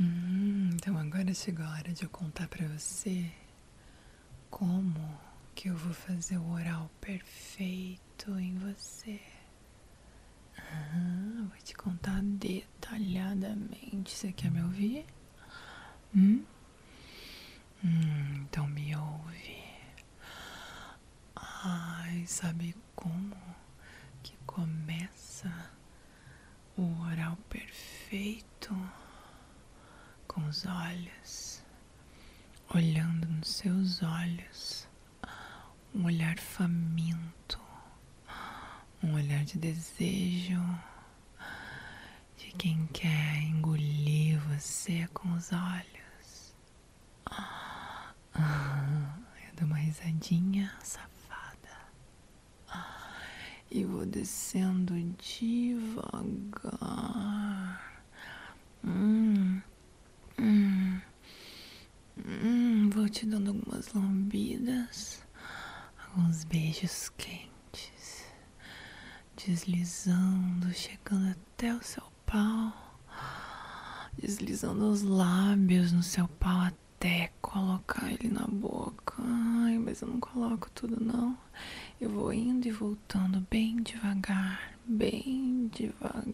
Hum, então agora chegou a hora de eu contar pra você como que eu vou fazer o oral perfeito em você. Vou te contar detalhadamente. Você quer me ouvir? Hum? Hum, então me ouve. Ai, sabe como que começa o oral perfeito? Os olhos, olhando nos seus olhos, um olhar faminto, um olhar de desejo, de quem quer engolir você com os olhos. Eu dou uma risadinha safada e vou descendo devagar. Hum, hum, te dando algumas lambidas, alguns beijos quentes, deslizando, chegando até o seu pau, deslizando os lábios no seu pau até colocar ele na boca. Ai, mas eu não coloco tudo não. Eu vou indo e voltando bem devagar, bem devagar.